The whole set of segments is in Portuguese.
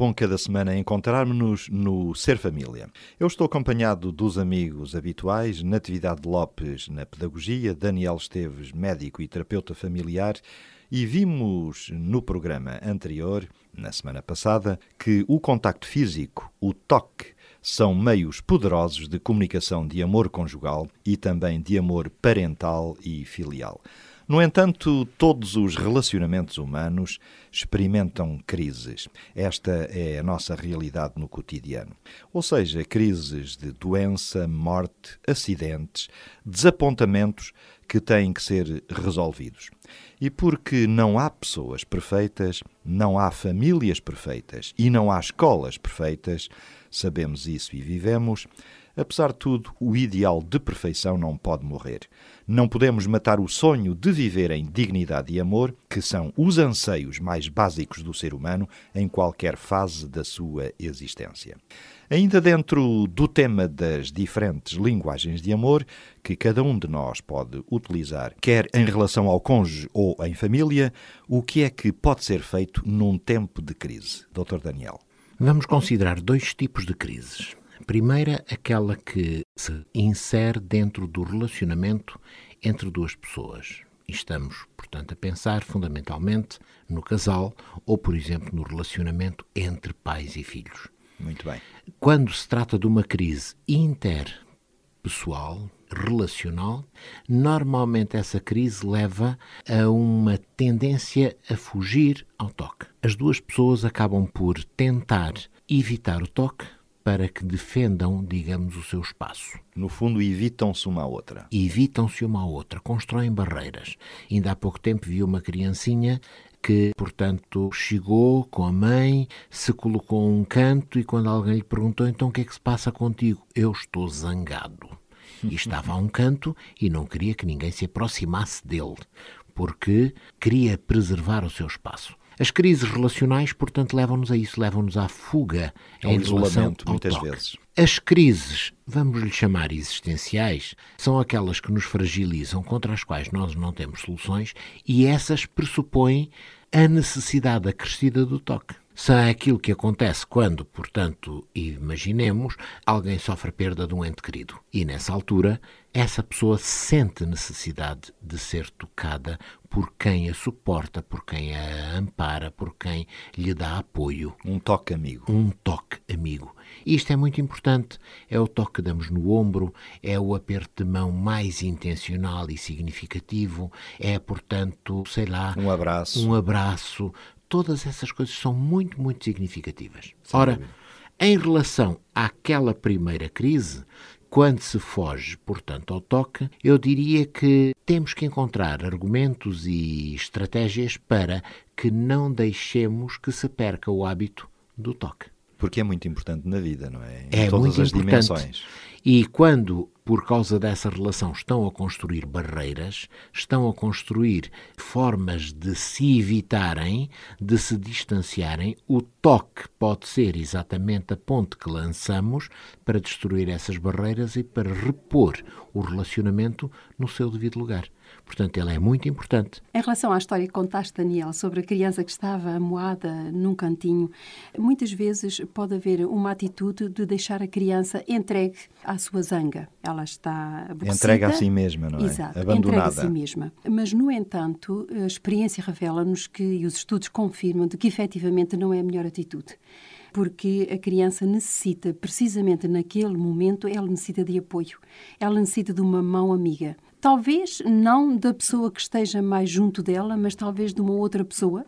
Bom cada semana encontrarmos-nos no Ser Família. Eu estou acompanhado dos amigos habituais, Natividade Lopes na Pedagogia, Daniel Esteves, médico e terapeuta familiar, e vimos no programa anterior, na semana passada, que o contacto físico, o toque, são meios poderosos de comunicação de amor conjugal e também de amor parental e filial. No entanto, todos os relacionamentos humanos experimentam crises. Esta é a nossa realidade no cotidiano. Ou seja, crises de doença, morte, acidentes, desapontamentos que têm que ser resolvidos. E porque não há pessoas perfeitas, não há famílias perfeitas e não há escolas perfeitas, sabemos isso e vivemos, Apesar de tudo, o ideal de perfeição não pode morrer. Não podemos matar o sonho de viver em dignidade e amor, que são os anseios mais básicos do ser humano em qualquer fase da sua existência. Ainda dentro do tema das diferentes linguagens de amor que cada um de nós pode utilizar, quer em relação ao cônjuge ou em família, o que é que pode ser feito num tempo de crise? Dr. Daniel. Vamos considerar dois tipos de crises. Primeira, aquela que se insere dentro do relacionamento entre duas pessoas. E estamos, portanto, a pensar fundamentalmente no casal ou, por exemplo, no relacionamento entre pais e filhos. Muito bem. Quando se trata de uma crise interpessoal, relacional, normalmente essa crise leva a uma tendência a fugir ao toque. As duas pessoas acabam por tentar evitar o toque para que defendam, digamos, o seu espaço. No fundo, evitam-se uma à outra. Evitam-se uma à outra, constroem barreiras. Ainda há pouco tempo vi uma criancinha que, portanto, chegou com a mãe, se colocou a um canto e quando alguém lhe perguntou então o que é que se passa contigo, eu estou zangado. E estava a um canto e não queria que ninguém se aproximasse dele, porque queria preservar o seu espaço. As crises relacionais, portanto, levam-nos a isso, levam-nos à fuga ao em isolamento, ao muitas toque. vezes. As crises, vamos lhe chamar existenciais, são aquelas que nos fragilizam, contra as quais nós não temos soluções, e essas pressupõem a necessidade acrescida do toque. São aquilo que acontece quando, portanto, imaginemos, alguém sofre perda de um ente querido. E nessa altura, essa pessoa sente necessidade de ser tocada por quem a suporta, por quem a ampara, por quem lhe dá apoio. Um toque amigo. Um toque amigo. Isto é muito importante. É o toque que damos no ombro, é o aperto de mão mais intencional e significativo, é, portanto, sei lá, Um abraço. um abraço. Todas essas coisas são muito, muito significativas. Ora, em relação àquela primeira crise, quando se foge, portanto, ao toque, eu diria que temos que encontrar argumentos e estratégias para que não deixemos que se perca o hábito do toque. Porque é muito importante na vida, não é? Em É todas muito as importante. dimensões. E quando, por causa dessa relação, estão a construir barreiras, estão a construir formas de se evitarem, de se distanciarem, o toque pode ser exatamente a ponte que lançamos para destruir essas barreiras e para repor o relacionamento no seu devido lugar. Portanto, ele é muito importante. Em relação à história que contaste, Daniel, sobre a criança que estava amoada num cantinho, muitas vezes pode haver uma atitude de deixar a criança entregue à sua zanga. Ela está aborrecida. Entrega a si mesma, não é? Exato, entrega a Abandonada. si mesma. Mas, no entanto, a experiência revela-nos que, e os estudos confirmam, de que efetivamente não é a melhor atitude. Porque a criança necessita, precisamente naquele momento, ela necessita de apoio. Ela necessita de uma mão amiga. Talvez não da pessoa que esteja mais junto dela, mas talvez de uma outra pessoa.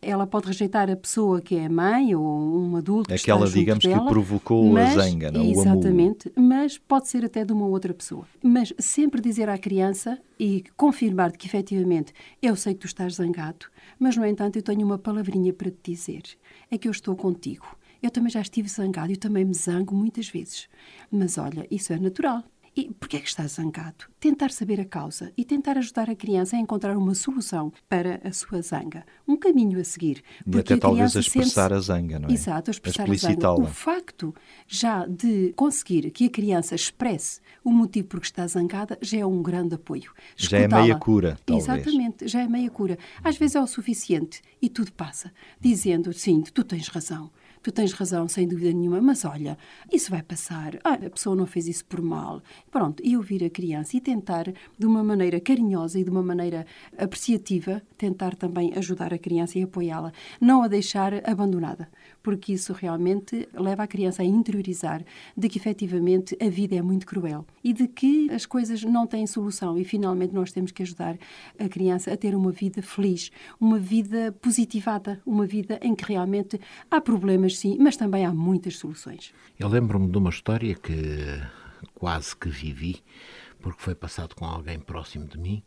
Ela pode rejeitar a pessoa que é a mãe ou um adulto que Aquela, está junto digamos, que dela, provocou a mas- zanga, não? Exatamente, mas pode ser até de uma outra pessoa. Mas sempre dizer à criança e confirmar que efetivamente eu sei que tu estás zangado, mas no entanto eu tenho uma palavrinha para te dizer. É que eu estou contigo. Eu também já estive zangado, eu também me zango muitas vezes. Mas olha, isso é natural. E porquê é que está zangado? Tentar saber a causa e tentar ajudar a criança a encontrar uma solução para a sua zanga. Um caminho a seguir. E até talvez a expressar a zanga, não é? Exato, a expressar a zanga. O facto já de conseguir que a criança expresse o motivo por que está zangada já é um grande apoio. Já é meia cura, talvez. Exatamente, já é meia cura. Às vezes é o suficiente e tudo passa. Dizendo, sim, tu tens razão tu tens razão, sem dúvida nenhuma, mas olha, isso vai passar. Ah, a pessoa não fez isso por mal. Pronto, e ouvir a criança e tentar, de uma maneira carinhosa e de uma maneira apreciativa, tentar também ajudar a criança e apoiá-la. Não a deixar abandonada, porque isso realmente leva a criança a interiorizar de que efetivamente a vida é muito cruel e de que as coisas não têm solução e finalmente nós temos que ajudar a criança a ter uma vida feliz, uma vida positivada, uma vida em que realmente há problemas sim, mas também há muitas soluções. Eu lembro-me de uma história que quase que vivi, porque foi passado com alguém próximo de mim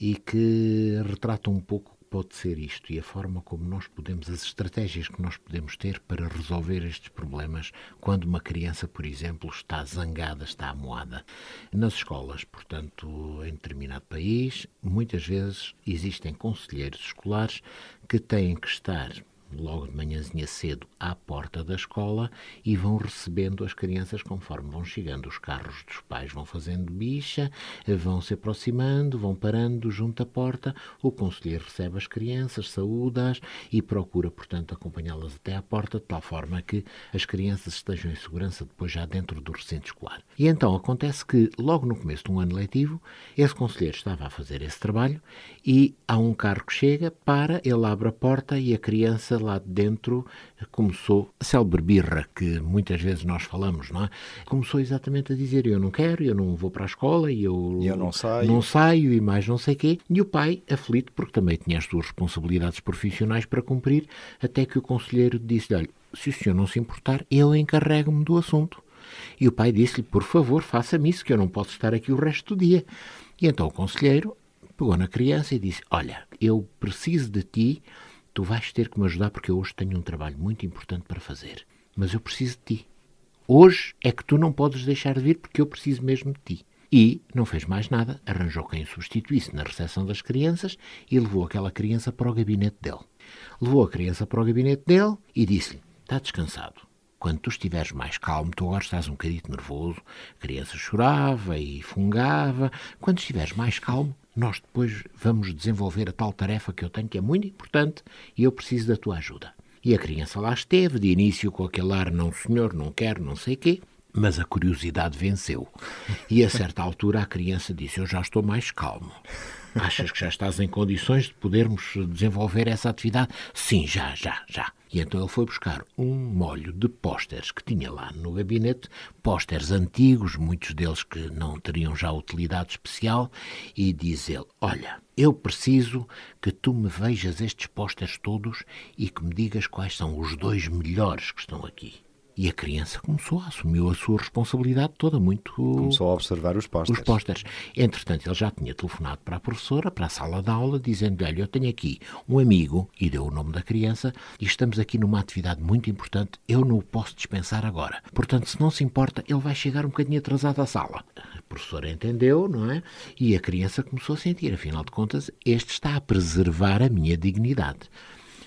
e que retrata um pouco pode ser isto e a forma como nós podemos, as estratégias que nós podemos ter para resolver estes problemas quando uma criança, por exemplo, está zangada, está amoada. Nas escolas, portanto, em determinado país, muitas vezes existem conselheiros escolares que têm que estar logo de manhãzinha cedo à porta da escola e vão recebendo as crianças conforme vão chegando. Os carros dos pais vão fazendo bicha, vão se aproximando, vão parando junto à porta. O conselheiro recebe as crianças, saúda-as e procura, portanto, acompanhá-las até à porta, de tal forma que as crianças estejam em segurança depois já dentro do recinto escolar. E então acontece que, logo no começo de um ano letivo, esse conselheiro estava a fazer esse trabalho e há um carro que chega, para, ele abre a porta e a criança lá dentro começou a célebre birra que muitas vezes nós falamos, não é? Começou exatamente a dizer eu não quero, eu não vou para a escola e eu, eu não saio. não saio e mais não sei quê. E o pai, aflito, porque também tinha as suas responsabilidades profissionais para cumprir, até que o conselheiro disse olha, se o senhor não se importar, eu encarrego-me do assunto. E o pai disse-lhe, por favor, faça-me isso, que eu não posso estar aqui o resto do dia. E então o conselheiro pegou na criança e disse, olha, eu preciso de ti Tu vais ter que me ajudar porque eu hoje tenho um trabalho muito importante para fazer. Mas eu preciso de ti. Hoje é que tu não podes deixar de vir porque eu preciso mesmo de ti. E não fez mais nada, arranjou quem o substituísse na recepção das crianças e levou aquela criança para o gabinete dele. Levou a criança para o gabinete dele e disse-lhe: Está descansado. Quando tu estiveres mais calmo, tu agora estás um bocadito nervoso, a criança chorava e fungava. Quando estiveres mais calmo, nós depois vamos desenvolver a tal tarefa que eu tenho, que é muito importante, e eu preciso da tua ajuda. E a criança lá esteve, de início com aquele ar, não senhor, não quero, não sei quê, mas a curiosidade venceu. E a certa altura a criança disse, eu já estou mais calmo. Achas que já estás em condições de podermos desenvolver essa atividade? Sim, já, já, já. E então ele foi buscar um molho de pósteres que tinha lá no gabinete, pósteres antigos, muitos deles que não teriam já utilidade especial, e diz ele: Olha, eu preciso que tu me vejas estes pósteres todos e que me digas quais são os dois melhores que estão aqui. E a criança começou, assumiu a sua responsabilidade toda muito. Começou a observar os pósteres. Os pósteres. Entretanto, ele já tinha telefonado para a professora, para a sala de aula, dizendo-lhe: Olha, eu tenho aqui um amigo, e deu o nome da criança, e estamos aqui numa atividade muito importante, eu não o posso dispensar agora. Portanto, se não se importa, ele vai chegar um bocadinho atrasado à sala. A professora entendeu, não é? E a criança começou a sentir: afinal de contas, este está a preservar a minha dignidade.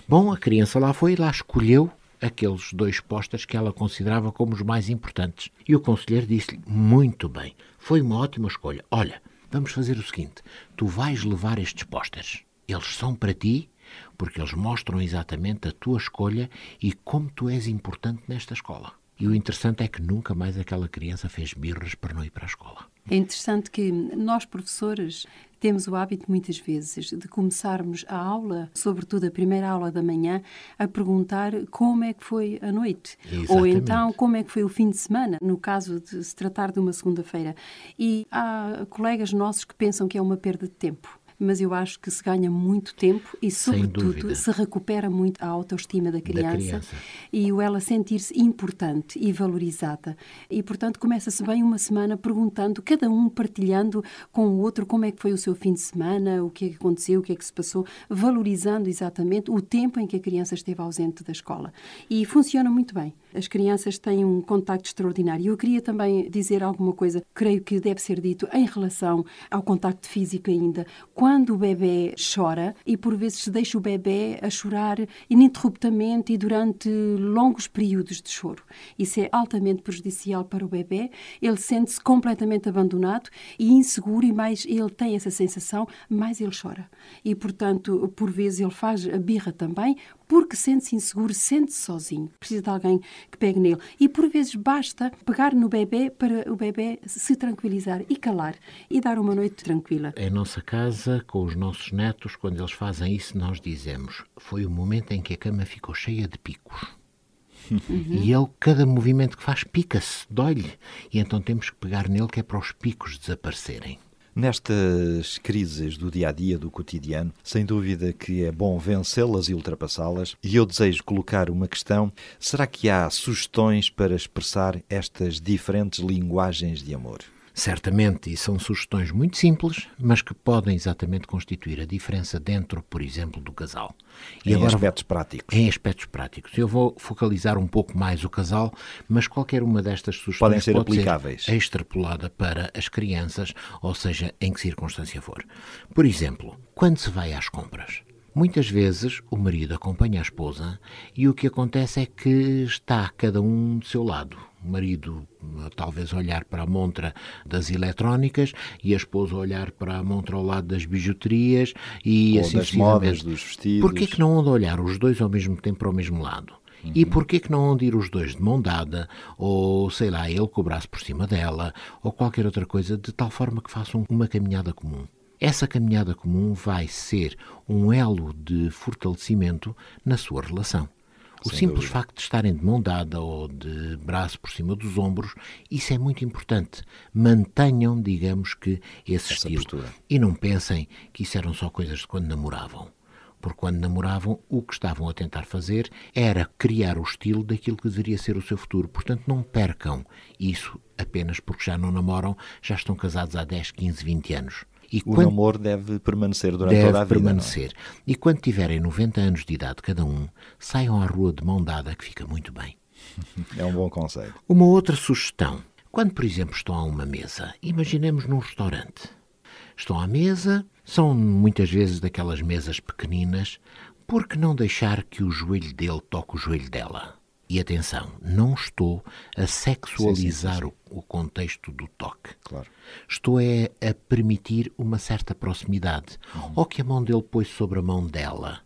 Bom, a criança lá foi, lá escolheu aqueles dois postas que ela considerava como os mais importantes. E o conselheiro disse-lhe: Muito bem, foi uma ótima escolha. Olha, vamos fazer o seguinte: tu vais levar estes posters. Eles são para ti, porque eles mostram exatamente a tua escolha e como tu és importante nesta escola. E o interessante é que nunca mais aquela criança fez birras para não ir para a escola. É interessante que nós, professores, temos o hábito, muitas vezes, de começarmos a aula, sobretudo a primeira aula da manhã, a perguntar como é que foi a noite. Exatamente. Ou então como é que foi o fim de semana, no caso de se tratar de uma segunda-feira. E há colegas nossos que pensam que é uma perda de tempo mas eu acho que se ganha muito tempo e, sobretudo, se recupera muito a autoestima da criança, da criança. e o ela sentir-se importante e valorizada. E, portanto, começa-se bem uma semana perguntando, cada um partilhando com o outro como é que foi o seu fim de semana, o que é que aconteceu, o que é que se passou, valorizando exatamente o tempo em que a criança esteve ausente da escola. E funciona muito bem. As crianças têm um contacto extraordinário. Eu queria também dizer alguma coisa, creio que deve ser dito, em relação ao contacto físico ainda. Quando o bebê chora, e por vezes se deixa o bebê a chorar ininterruptamente e durante longos períodos de choro. Isso é altamente prejudicial para o bebê. Ele sente-se completamente abandonado e inseguro, e mais ele tem essa sensação, mais ele chora. E, portanto, por vezes ele faz a birra também, porque sente-se inseguro, sente-se sozinho, precisa de alguém que pegue nele. E por vezes basta pegar no bebê para o bebê se tranquilizar e calar e dar uma noite tranquila. Em nossa casa, com os nossos netos, quando eles fazem isso, nós dizemos: foi o momento em que a cama ficou cheia de picos. Uhum. E ele, cada movimento que faz, pica-se, dói-lhe. E então temos que pegar nele que é para os picos desaparecerem. Nestas crises do dia a dia, do cotidiano, sem dúvida que é bom vencê-las e ultrapassá-las. E eu desejo colocar uma questão: será que há sugestões para expressar estas diferentes linguagens de amor? Certamente, e são sugestões muito simples, mas que podem exatamente constituir a diferença dentro, por exemplo, do casal. E em agora, aspectos práticos. Em aspectos práticos. Eu vou focalizar um pouco mais o casal, mas qualquer uma destas sugestões podem ser pode aplicáveis. ser extrapolada para as crianças, ou seja, em que circunstância for. Por exemplo, quando se vai às compras, Muitas vezes o marido acompanha a esposa e o que acontece é que está cada um do seu lado. O marido talvez olhar para a montra das eletrónicas e a esposa olhar para a montra ao lado das bijuterias e Ou assim das modas, dos vestidos. Porquê que não andam a olhar os dois ao mesmo tempo para o mesmo lado? Uhum. E porquê que não andam ir os dois de mão dada, ou sei lá, ele com o braço por cima dela, ou qualquer outra coisa, de tal forma que façam uma caminhada comum? Essa caminhada comum vai ser um elo de fortalecimento na sua relação. O Sem simples dúvida. facto de estarem de mão dada ou de braço por cima dos ombros, isso é muito importante. Mantenham, digamos que, esse Essa estilo. Postura. E não pensem que isso eram só coisas de quando namoravam. Porque quando namoravam, o que estavam a tentar fazer era criar o estilo daquilo que deveria ser o seu futuro. Portanto, não percam isso apenas porque já não namoram, já estão casados há 10, 15, 20 anos. E o quando... namoro deve permanecer durante deve toda a vida. Deve permanecer. É? E quando tiverem 90 anos de idade cada um, saiam à rua de mão dada, que fica muito bem. É um bom conselho. Uma outra sugestão. Quando, por exemplo, estão a uma mesa, imaginemos num restaurante. Estão à mesa, são muitas vezes daquelas mesas pequeninas, por que não deixar que o joelho dele toque o joelho dela? E atenção, não estou a sexualizar sim, sim, sim. O, o, contexto do toque. Claro. Estou é, a permitir uma certa proximidade. Uhum. Ou que a mão dele pôs sobre a mão dela.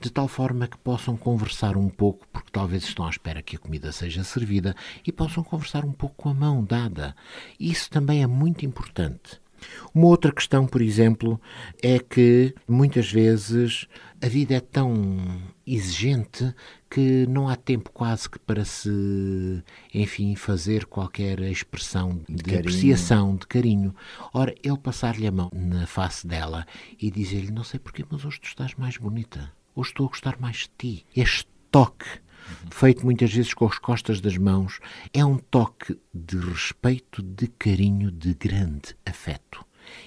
De tal forma que possam conversar um pouco, porque talvez estão à espera que a comida seja servida, e possam conversar um pouco com a mão dada. Isso também é muito importante. Uma outra questão, por exemplo, é que muitas vezes a vida é tão exigente que não há tempo quase que para se, enfim, fazer qualquer expressão de, de apreciação, de carinho. Ora, ele passar-lhe a mão na face dela e dizer-lhe: Não sei porquê, mas hoje tu estás mais bonita. Hoje estou a gostar mais de ti. Este toque feito muitas vezes com as costas das mãos, é um toque de respeito, de carinho, de grande afeto.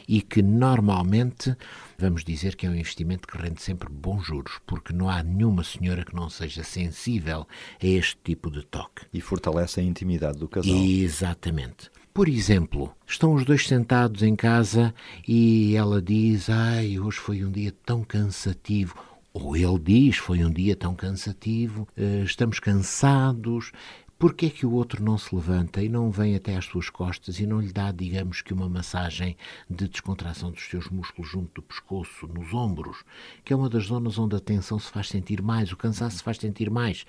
E que normalmente vamos dizer que é um investimento que rende sempre bons juros, porque não há nenhuma senhora que não seja sensível a este tipo de toque. E fortalece a intimidade do casal. Exatamente. Por exemplo, estão os dois sentados em casa e ela diz: Ai, hoje foi um dia tão cansativo ou ele diz, foi um dia tão cansativo, eh, estamos cansados. Porquê é que o outro não se levanta e não vem até às suas costas e não lhe dá, digamos que, uma massagem de descontração dos seus músculos junto do pescoço, nos ombros, que é uma das zonas onde a tensão se faz sentir mais, o cansaço se faz sentir mais.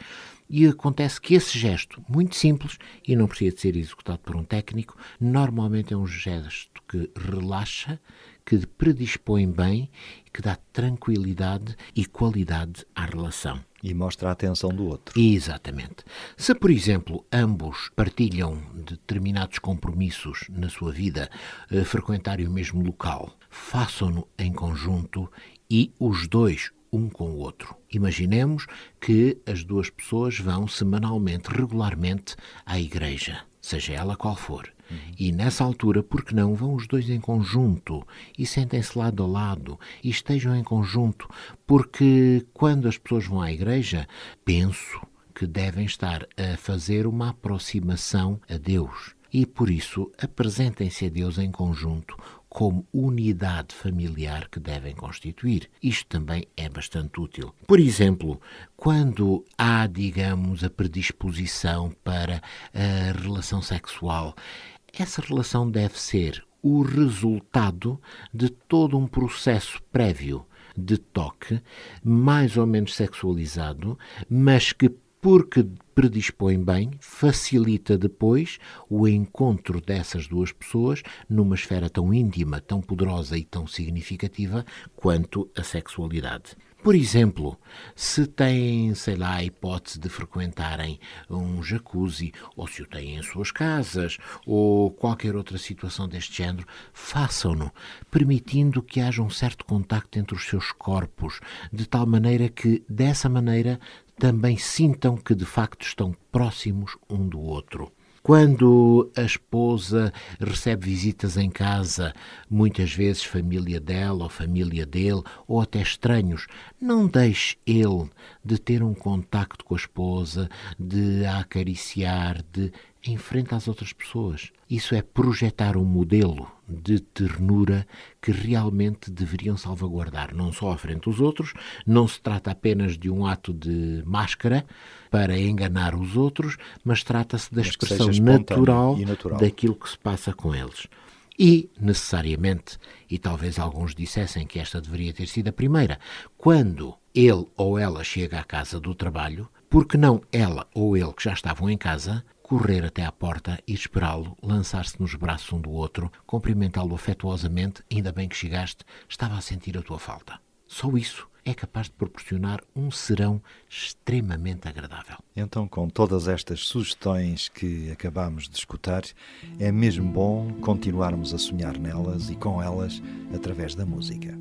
E acontece que esse gesto, muito simples, e não precisa de ser executado por um técnico, normalmente é um gesto que relaxa, que predispõe bem, que dá tranquilidade e qualidade à relação. E mostra a atenção do outro. Exatamente. Se, por exemplo, ambos partilham determinados compromissos na sua vida, eh, frequentarem o mesmo local, façam-no em conjunto e os dois um com o outro. Imaginemos que as duas pessoas vão semanalmente, regularmente, à igreja, seja ela qual for. Uhum. E nessa altura, por que não, vão os dois em conjunto e sentem-se lado a lado e estejam em conjunto, porque quando as pessoas vão à igreja, penso que devem estar a fazer uma aproximação a Deus. E por isso apresentem-se a Deus em conjunto como unidade familiar que devem constituir. Isto também é bastante útil. Por exemplo, quando há, digamos, a predisposição para a relação sexual, essa relação deve ser o resultado de todo um processo prévio de toque, mais ou menos sexualizado, mas que porque predispõe bem, facilita depois o encontro dessas duas pessoas numa esfera tão íntima, tão poderosa e tão significativa quanto a sexualidade. Por exemplo, se têm, sei lá, a hipótese de frequentarem um jacuzzi, ou se o têm em suas casas, ou qualquer outra situação deste género, façam-no, permitindo que haja um certo contacto entre os seus corpos, de tal maneira que, dessa maneira, também sintam que de facto estão próximos um do outro. Quando a esposa recebe visitas em casa, muitas vezes família dela ou família dele, ou até estranhos, não deixe ele de ter um contacto com a esposa, de a acariciar, de em frente às outras pessoas. Isso é projetar um modelo de ternura que realmente deveriam salvaguardar, não só à frente dos outros, não se trata apenas de um ato de máscara para enganar os outros, mas trata-se da expressão natural, natural daquilo que se passa com eles. E, necessariamente, e talvez alguns dissessem que esta deveria ter sido a primeira, quando ele ou ela chega à casa do trabalho, porque não ela ou ele que já estavam em casa, correr até à porta e esperá-lo, lançar-se nos braços um do outro, cumprimentá-lo afetuosamente, ainda bem que chegaste, estava a sentir a tua falta. Só isso é capaz de proporcionar um serão extremamente agradável. Então, com todas estas sugestões que acabamos de escutar, é mesmo bom continuarmos a sonhar nelas e com elas através da música.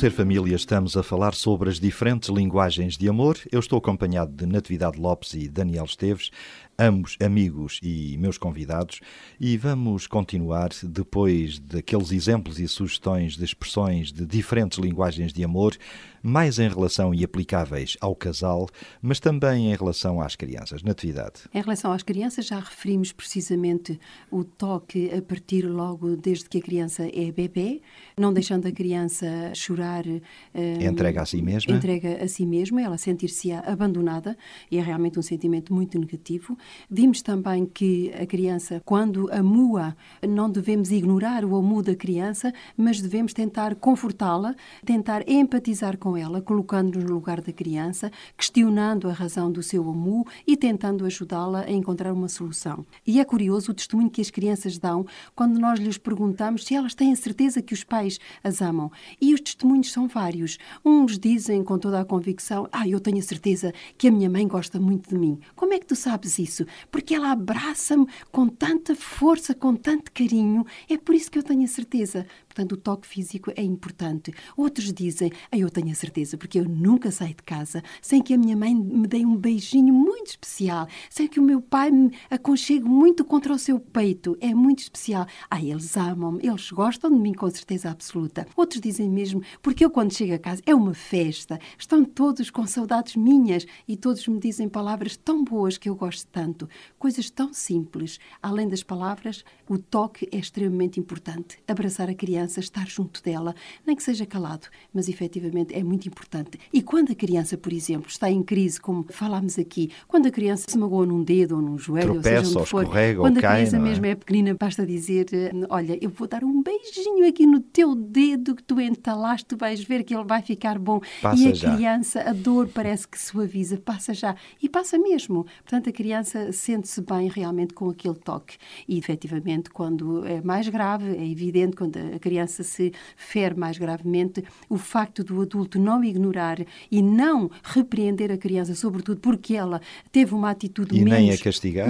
Ser Família estamos a falar sobre as diferentes linguagens de amor. Eu estou acompanhado de Natividade Lopes e Daniel Esteves, ambos amigos e meus convidados, e vamos continuar depois daqueles exemplos e sugestões de expressões de diferentes linguagens de amor mais em relação e aplicáveis ao casal, mas também em relação às crianças. Natividade. Em relação às crianças, já referimos precisamente o toque a partir logo desde que a criança é bebê, não deixando a criança chorar. Um, entrega a si mesma. Entrega a si mesma, ela sentir-se abandonada, e é realmente um sentimento muito negativo. Vimos também que a criança, quando amua, não devemos ignorar o amu da criança, mas devemos tentar confortá-la, tentar empatizar com com ela, colocando-nos no lugar da criança, questionando a razão do seu amu e tentando ajudá-la a encontrar uma solução. E é curioso o testemunho que as crianças dão quando nós lhes perguntamos se elas têm a certeza que os pais as amam. E os testemunhos são vários. Uns dizem com toda a convicção: Ah, eu tenho a certeza que a minha mãe gosta muito de mim. Como é que tu sabes isso? Porque ela abraça-me com tanta força, com tanto carinho. É por isso que eu tenho a certeza. Portanto, o toque físico é importante. Outros dizem, ah, eu tenho a certeza, porque eu nunca saio de casa sem que a minha mãe me dê um beijinho muito especial, sem que o meu pai me aconchegue muito contra o seu peito. É muito especial. Ah, eles amam-me, eles gostam de mim com certeza absoluta. Outros dizem mesmo, porque eu quando chego a casa é uma festa, estão todos com saudades minhas e todos me dizem palavras tão boas que eu gosto tanto. Coisas tão simples. Além das palavras, o toque é extremamente importante. Abraçar a criança estar junto dela, nem que seja calado, mas efetivamente é muito importante. E quando a criança, por exemplo, está em crise, como falámos aqui, quando a criança se magoa num dedo ou num joelho, Tropeça, ou seja onde for, escorrega, quando a criança cai, mesmo é? é pequenina, basta dizer: Olha, eu vou dar um beijinho aqui no teu dedo que tu entalaste, tu vais ver que ele vai ficar bom. Passa e a já. criança, a dor parece que suaviza, passa já. E passa mesmo. Portanto, a criança sente-se bem realmente com aquele toque. E efetivamente, quando é mais grave, é evidente, quando a criança se fere mais gravemente, o facto do adulto não ignorar e não repreender a criança, sobretudo porque ela teve uma atitude E menos,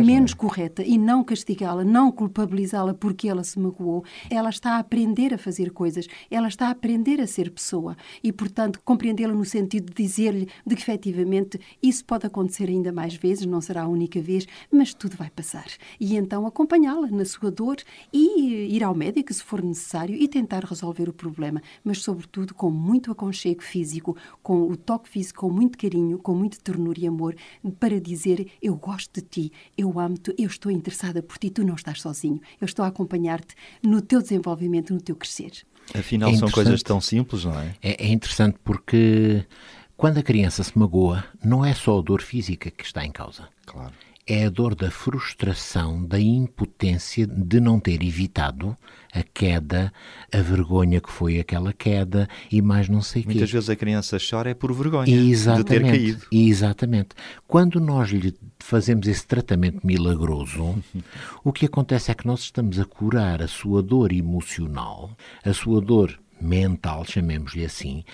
é? menos correta e não castigá-la, não culpabilizá-la porque ela se magoou, ela está a aprender a fazer coisas, ela está a aprender a ser pessoa e, portanto, compreendê-la no sentido de dizer-lhe de que efetivamente isso pode acontecer ainda mais vezes, não será a única vez, mas tudo vai passar. E então acompanhá-la na sua dor e ir ao médico se for necessário e tentar resolver o problema, mas sobretudo com muito aconchego físico, com o toque físico, com muito carinho, com muito ternura e amor, para dizer eu gosto de ti, eu amo-te, eu estou interessada por ti, tu não estás sozinho, eu estou a acompanhar-te no teu desenvolvimento, no teu crescer. Afinal, É são coisas tão simples, não é? É, é interessante porque quando a criança se magoa, não é só a dor física que está em causa. Claro. É a dor da frustração, da impotência de não ter evitado a queda, a vergonha que foi aquela queda e mais não sei o quê. Muitas vezes a criança chora é por vergonha de ter Exatamente, caído. Exatamente. Quando nós lhe fazemos esse tratamento milagroso, o que acontece é que nós estamos a curar a sua dor emocional, a sua dor mental, chamemos-lhe assim.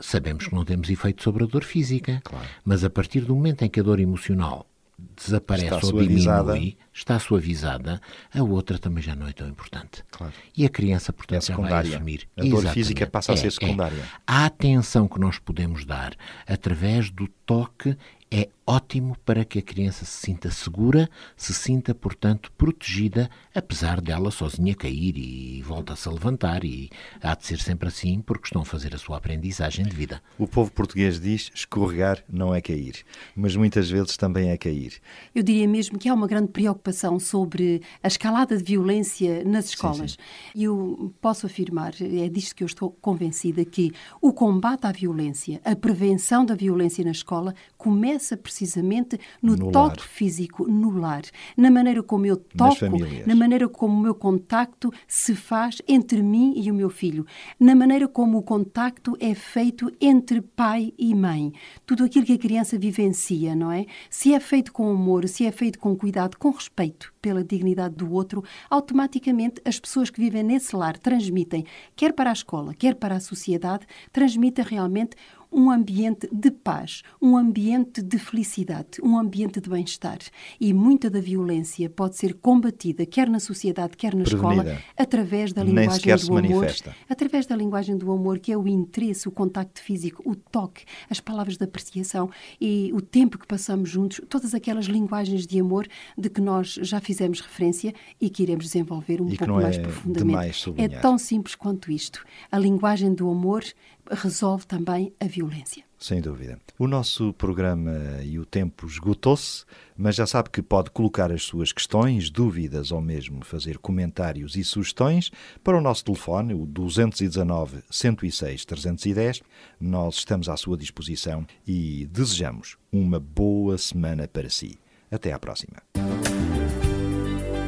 Sabemos que não temos efeito sobre a dor física, Claro. mas a partir do momento em que a dor emocional desaparece Está ou suavizada. diminui, está suavizada, a outra também já não é tão importante. Claro. E a criança, portanto, É já vai secundária. assumir. A dor Exatamente. física passa a É, ser é. secundária. A atenção que nós podemos dar através do toque é ótimo para que a criança se sinta segura, se sinta, portanto, protegida, apesar dela sozinha cair e volta-se a levantar. E há de ser sempre assim, porque estão a fazer a sua aprendizagem de vida. O povo português diz escorregar não é cair, mas muitas vezes também é cair. Eu diria mesmo que há uma grande preocupação sobre a escalada de violência nas escolas. E eu posso afirmar, é disto que eu estou convencida, que o combate à violência, a prevenção da violência na escola, começa precisamente no, No toque lar. físico, no lar, na maneira como eu toco, na maneira como o meu contacto se faz entre mim e o meu filho, na maneira como o contacto é feito entre pai e mãe. Tudo aquilo que a criança vivencia, não é? Se é feito com amor, se é feito com cuidado, com respeito pela dignidade do outro, automaticamente as pessoas que vivem nesse lar transmitem, quer para a escola, quer para a sociedade, transmitem realmente um ambiente de paz, um ambiente de felicidade, um ambiente de bem-estar. E muita da violência pode ser combatida, quer na sociedade, quer na Prevenida. escola, através da Nem linguagem do se amor. Através da linguagem do amor, que é o interesse, o contacto físico, o toque, as palavras de apreciação e o tempo que passamos juntos, todas aquelas linguagens de amor de que nós já fizemos referência e que iremos desenvolver um E pouco não é mais profundamente. é tão simples quanto isto. A linguagem do amor resolve também a violência. Sem dúvida. O nosso programa e o tempo esgotou-se, mas já sabe que pode colocar as suas questões, dúvidas ou mesmo fazer comentários e sugestões para o nosso telefone, o 219 106 310. Nós estamos à sua disposição e desejamos uma boa semana para si. Até à próxima.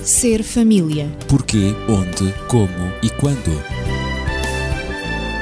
Ser família. Porquê, onde, como e quando.